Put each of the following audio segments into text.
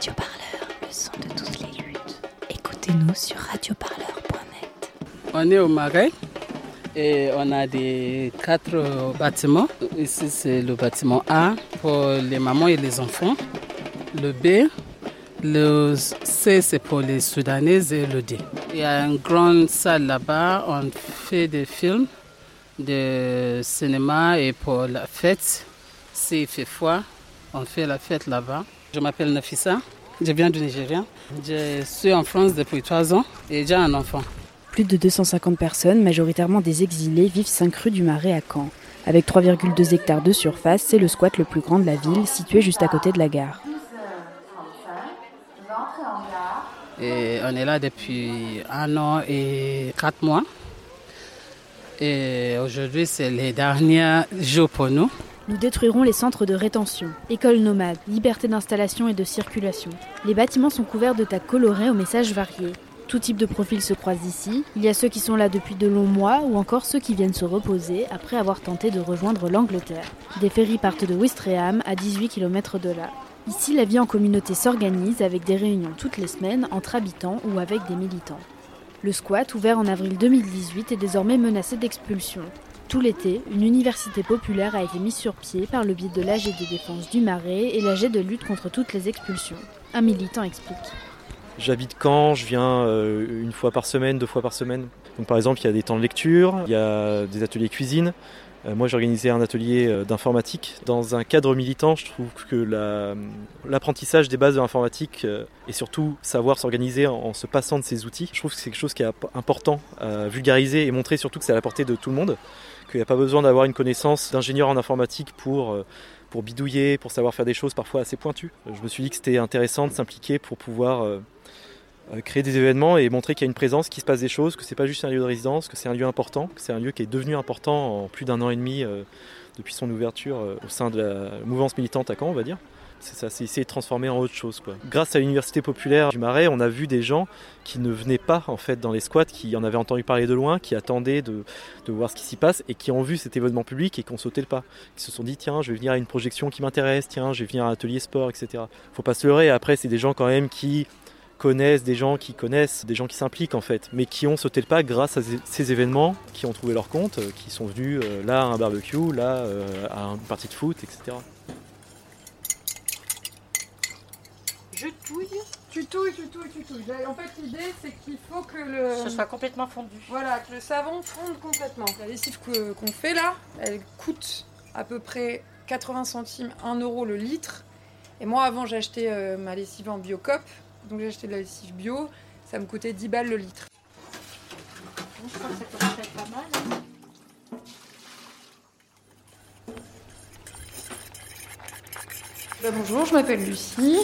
Radio Parleur, le son de toutes les luttes. Écoutez-nous sur radioparleur.net. On est au Marais et on a des quatre bâtiments. Ici, c'est le bâtiment A pour les mamans et les enfants. Le B, le C, c'est pour les Soudanaises et le D. Il y a une grande salle là-bas. On fait des films de cinéma et pour la fête. S'il fait froid, on fait la fête là-bas. Je m'appelle Nafissa. Je viens du Nigeria. Je suis en France depuis trois ans et j'ai un enfant. Plus de 250 personnes, majoritairement des exilés, vivent 5 rues du Marais à Caen. Avec 3,2 hectares de surface, c'est le squat le plus grand de la ville, situé juste à côté de la gare. Et on est là depuis un an et quatre mois. Et aujourd'hui, c'est les derniers jours pour nous. Nous détruirons les centres de rétention, écoles nomades, liberté d'installation et de circulation. Les bâtiments sont couverts de tas colorés aux messages variés. Tout type de profil se croise ici. Il y a ceux qui sont là depuis de longs mois ou encore ceux qui viennent se reposer après avoir tenté de rejoindre l'Angleterre. Des ferries partent de Wistreham à 18 km de là. Ici, la vie en communauté s'organise avec des réunions toutes les semaines entre habitants ou avec des militants. Le squat, ouvert en avril 2018, est désormais menacé d'expulsion. Tout l'été, une université populaire a été mise sur pied par le biais de l'AG de défense du Marais et l'AG de lutte contre toutes les expulsions. Un militant explique. J'habite Caen, je viens euh, une fois par semaine, deux fois par semaine. Donc par exemple, il y a des temps de lecture, il y a des ateliers cuisine. Euh, moi, j'ai organisé un atelier euh, d'informatique. Dans un cadre militant, je trouve que l'apprentissage des bases de l'informatique et surtout savoir s'organiser en, se passant de ces outils, je trouve que c'est quelque chose qui est important à vulgariser et montrer surtout que c'est à la portée de tout le monde, qu'il n'y a pas besoin d'avoir une connaissance d'ingénieur en informatique pour pour bidouiller, pour savoir faire des choses parfois assez pointues. Je me suis dit que c'était intéressant de s'impliquer pour pouvoir euh, créer des événements et montrer qu'il y a une présence, qu'il se passe des choses, que c'est pas juste un lieu de résidence, que c'est un lieu important, que c'est un lieu qui est devenu important en plus d'un an et demi euh, depuis son ouverture euh, au sein de la mouvance militante à Caen, on va dire. C'est ça, c'est essayer de transformer en autre chose. Quoi. Grâce à l'université populaire du Marais, on a vu des gens qui ne venaient pas en fait dans les squats, qui en avaient entendu parler de loin, qui attendaient de, de voir ce qui s'y passe et qui ont vu cet événement public et qui ont sauté le pas. Qui se sont dit tiens, je vais venir à une projection qui m'intéresse, tiens, je vais venir à un atelier sport, etc. Faut pas se leurrer. Après, c'est des gens quand même qui connaissent, des gens qui connaissent, des gens qui s'impliquent en fait, mais qui ont sauté le pas grâce à ces événements, qui ont trouvé leur compte, euh, qui sont venus euh, là à un barbecue, là euh, à une partie de foot, etc. Je touille. Tu touilles, tu touilles, tu touilles. En fait, l'idée, c'est qu'il faut que le. Ce soit complètement fondu. Voilà, que le savon fonde complètement. La lessive qu'on fait là, elle coûte à peu près 80 centimes, 1 euro le litre. Et moi, avant, j'achetais ma lessive en biocop donc j'ai acheté de la lessive bio, ça me coûtait 10 balles le litre. Je crois que ça commence pas mal. Hein. Bah, bonjour, je m'appelle Lucie.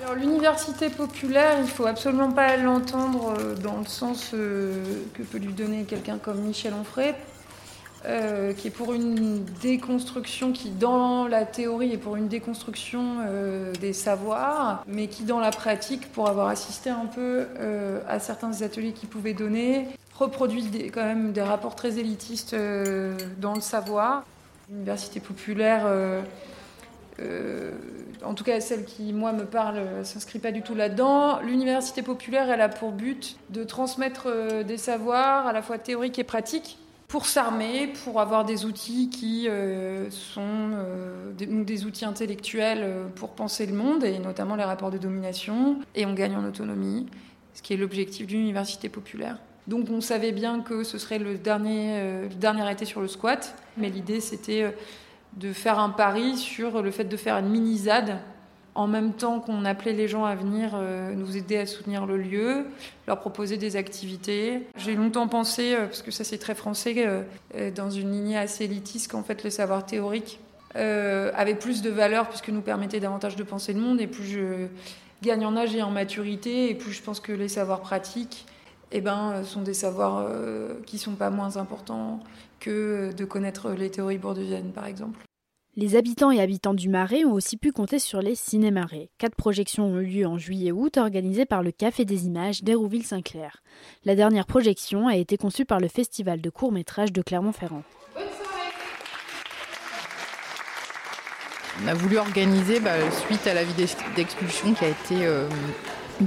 Alors l'université populaire, il faut absolument pas l'entendre euh, dans le sens euh, que peut lui donner quelqu'un comme Michel Onfray, euh, qui est pour une déconstruction, qui dans la théorie est pour une déconstruction euh, des savoirs, mais qui dans la pratique, pour avoir assisté un peu euh, à certains ateliers qu'il pouvait donner, reproduit quand même des rapports très élitistes dans le savoir. L'université populaire, en tout cas celle qui moi me parle, s'inscrit pas du tout là-dedans. L'université populaire, elle a pour but de transmettre des savoirs à la fois théoriques et pratiques pour s'armer, pour avoir des outils qui euh, sont euh, des, outils intellectuels euh, pour penser le monde, et notamment les rapports de domination, et on gagne en autonomie, ce qui est l'objectif d'une université populaire. Donc on savait bien que ce serait le dernier, le dernier été sur le squat, mais l'idée c'était de faire un pari sur le fait de faire une mini-ZAD en même temps qu'on appelait les gens à venir euh, nous aider à soutenir le lieu, leur proposer des activités. J'ai longtemps pensé, euh, parce que ça c'est très français, euh, dans une lignée assez élitiste, qu'en fait le savoir théorique avait plus de valeur puisque nous permettait davantage de penser le monde et plus je gagne en âge et en maturité et plus je pense que les savoirs pratiques eh ben, sont des savoirs qui sont pas moins importants que de connaître les théories bourdieuiennes par exemple. Les habitants et habitants du Marais ont aussi pu compter sur les ciné-marais. Quatre projections ont eu lieu en juillet-août, organisées par le Café des Images d'Hérouville-Saint-Clair. La dernière projection a été conçue par le Festival de court-métrage de Clermont-Ferrand. On a voulu organiser, bah, suite à la vie d'expulsion qui a été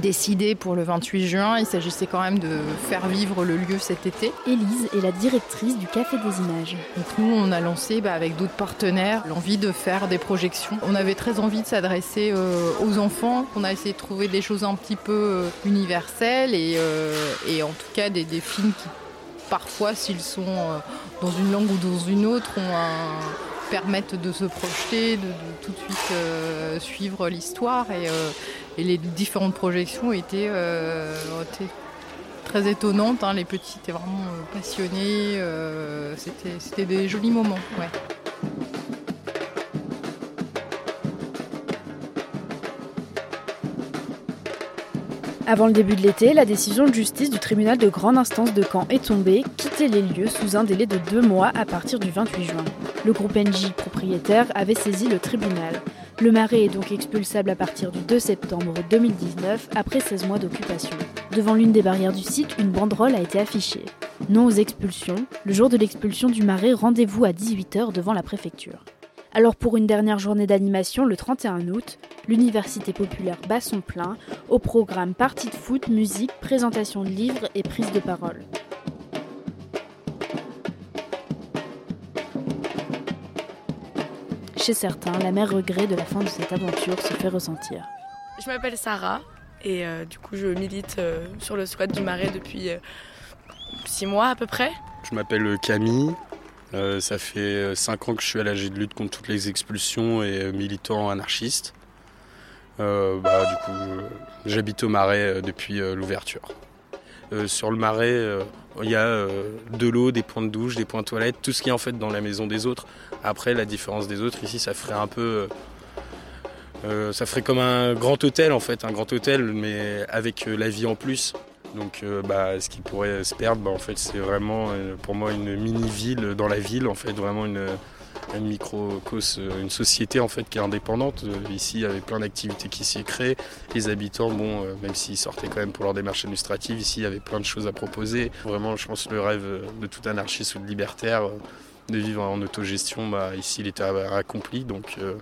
décidé pour le 28 juin. Il s'agissait quand même de faire vivre le lieu cet été. Élise est la directrice du Café des Images. Donc nous, on a lancé bah, avec d'autres partenaires l'envie de faire des projections. On avait très envie de s'adresser euh, aux enfants. On a essayé de trouver des choses un petit peu euh, universelles euh, et, en tout cas des, films qui parfois, s'ils sont dans une langue ou dans une autre, permettent de se projeter, de, tout de suite suivre l'histoire et, et les différentes projections étaient, euh, très étonnantes. Hein. Les petits étaient vraiment euh, passionnés. Euh, c'était des jolis moments. Avant le début de l'été, la décision de justice du tribunal de grande instance de Caen est tombée, quitter les lieux sous un délai de deux mois à partir du 28 juin. Le groupe NJ propriétaire avait saisi le tribunal. Le marais est donc expulsable à partir du 2 septembre 2019, après 16 mois d'occupation. Devant l'une des barrières du site, une banderole a été affichée. Non aux expulsions. Le jour de l'expulsion du marais, rendez-vous à 18h devant la préfecture. Alors pour une dernière journée d'animation, le 31 août, l'Université populaire bat son plein, au programme partie de foot, musique, présentation de livres et prise de parole. Chez certains, la mère regret de la fin de cette aventure se fait ressentir. Je m'appelle Sarah et euh, du coup je milite euh, sur le squat du Marais depuis 6 euh, mois à peu près. Je m'appelle Camille, ça fait 5 ans que je suis à l'AG de lutte contre toutes les expulsions et militant anarchiste. Bah, du coup j'habite au Marais depuis l'ouverture. Sur le Marais, il y a de l'eau, des points de douche, des points de toilette, tout ce qui est en fait dans la maison des autres. Après, la différence des autres, ici, ça ferait un peu. Euh, euh, ça ferait comme un grand hôtel en fait, un grand hôtel, mais avec euh, la vie en plus. Donc, bah, ce qui pourrait se perdre, bah, en fait, c'est vraiment pour moi une mini-ville dans la ville, en fait, vraiment une, une microcos, une société en fait qui est indépendante. Ici, il y avait plein d'activités qui s'y créent. Les habitants, bon, même s'ils sortaient quand même pour leur démarche administrative, ici, il y avait plein de choses à proposer. Vraiment, je pense le rêve de tout anarchiste ou de libertaire de vivre en autogestion, bah, ici il était accompli. Donc euh,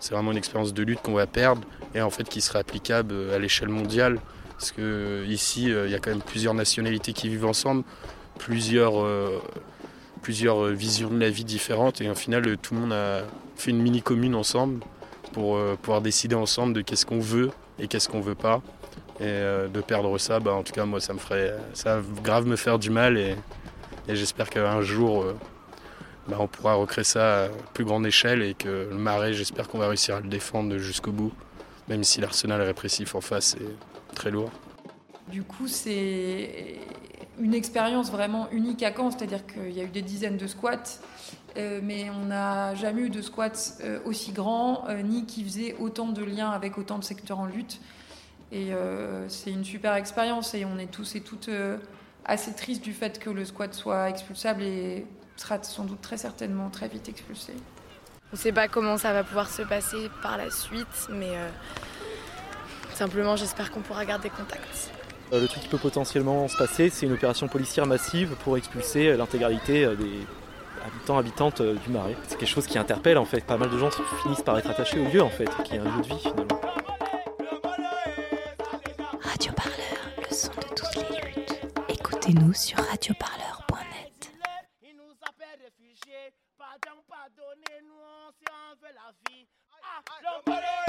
c'est vraiment une expérience de lutte qu'on va perdre et en fait qui serait applicable à l'échelle mondiale. Parce que ici euh, il y a quand même plusieurs nationalités qui vivent ensemble, plusieurs, euh, plusieurs visions de la vie différentes et au final tout le monde a fait une mini commune ensemble pour pouvoir décider ensemble de qu'est-ce qu'on veut et qu'est-ce qu'on veut pas. Et de perdre ça, bah, en tout cas moi ça me ferait ça grave me faire du mal et, et j'espère qu'un jour bah, on pourra recréer ça à plus grande échelle et que le marais, j'espère qu'on va réussir à le défendre jusqu'au bout, même si l'arsenal répressif en face est très lourd. Du coup, c'est une expérience vraiment unique à Caen, c'est-à-dire qu'il y a eu des dizaines de squats, euh, mais on n'a jamais eu de squats euh, aussi grands, euh, ni qui faisaient autant de liens avec autant de secteurs en lutte. Et c'est une super expérience et on est tous et toutes assez tristes du fait que le squat soit expulsable et sera sans doute très certainement très vite expulsé. On ne sait pas comment ça va pouvoir se passer par la suite, mais euh, simplement j'espère qu'on pourra garder contact. Euh, le truc qui peut potentiellement se passer, c'est une opération policière massive pour expulser euh, l'intégralité des habitants habitantes du Marais. C'est quelque chose qui interpelle en fait. Pas mal de gens finissent par être attachés au lieu en fait, qui est un lieu de vie finalement. Radio Parleur, le son de toutes les luttes. Écoutez-nous sur Radio Parleur. Pardon, pardonnez-nous si on veut la vie. Ah,